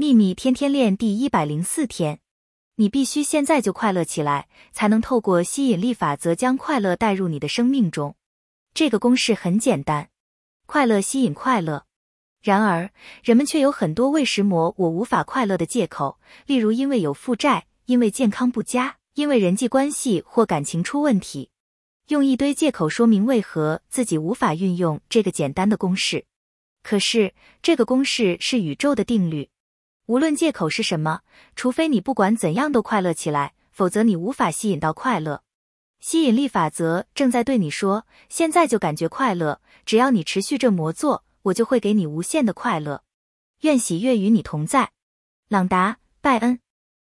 秘密天天练第一百零四天，你必须现在就快乐起来，才能透过吸引力法则将快乐带入你的生命中。这个公式很简单，快乐吸引快乐。然而，人们却有很多为什么我无法快乐的借口，例如因为有负债，因为健康不佳，因为人际关系或感情出问题，用一堆借口说明为何自己无法运用这个简单的公式。可是，这个公式是宇宙的定律。无论借口是什么，除非你不管怎样都快乐起来，否则你无法吸引到快乐。吸引力法则正在对你说：现在就感觉快乐，只要你持续这么做，我就会给你无限的快乐。愿喜悦与你同在，朗达·拜恩。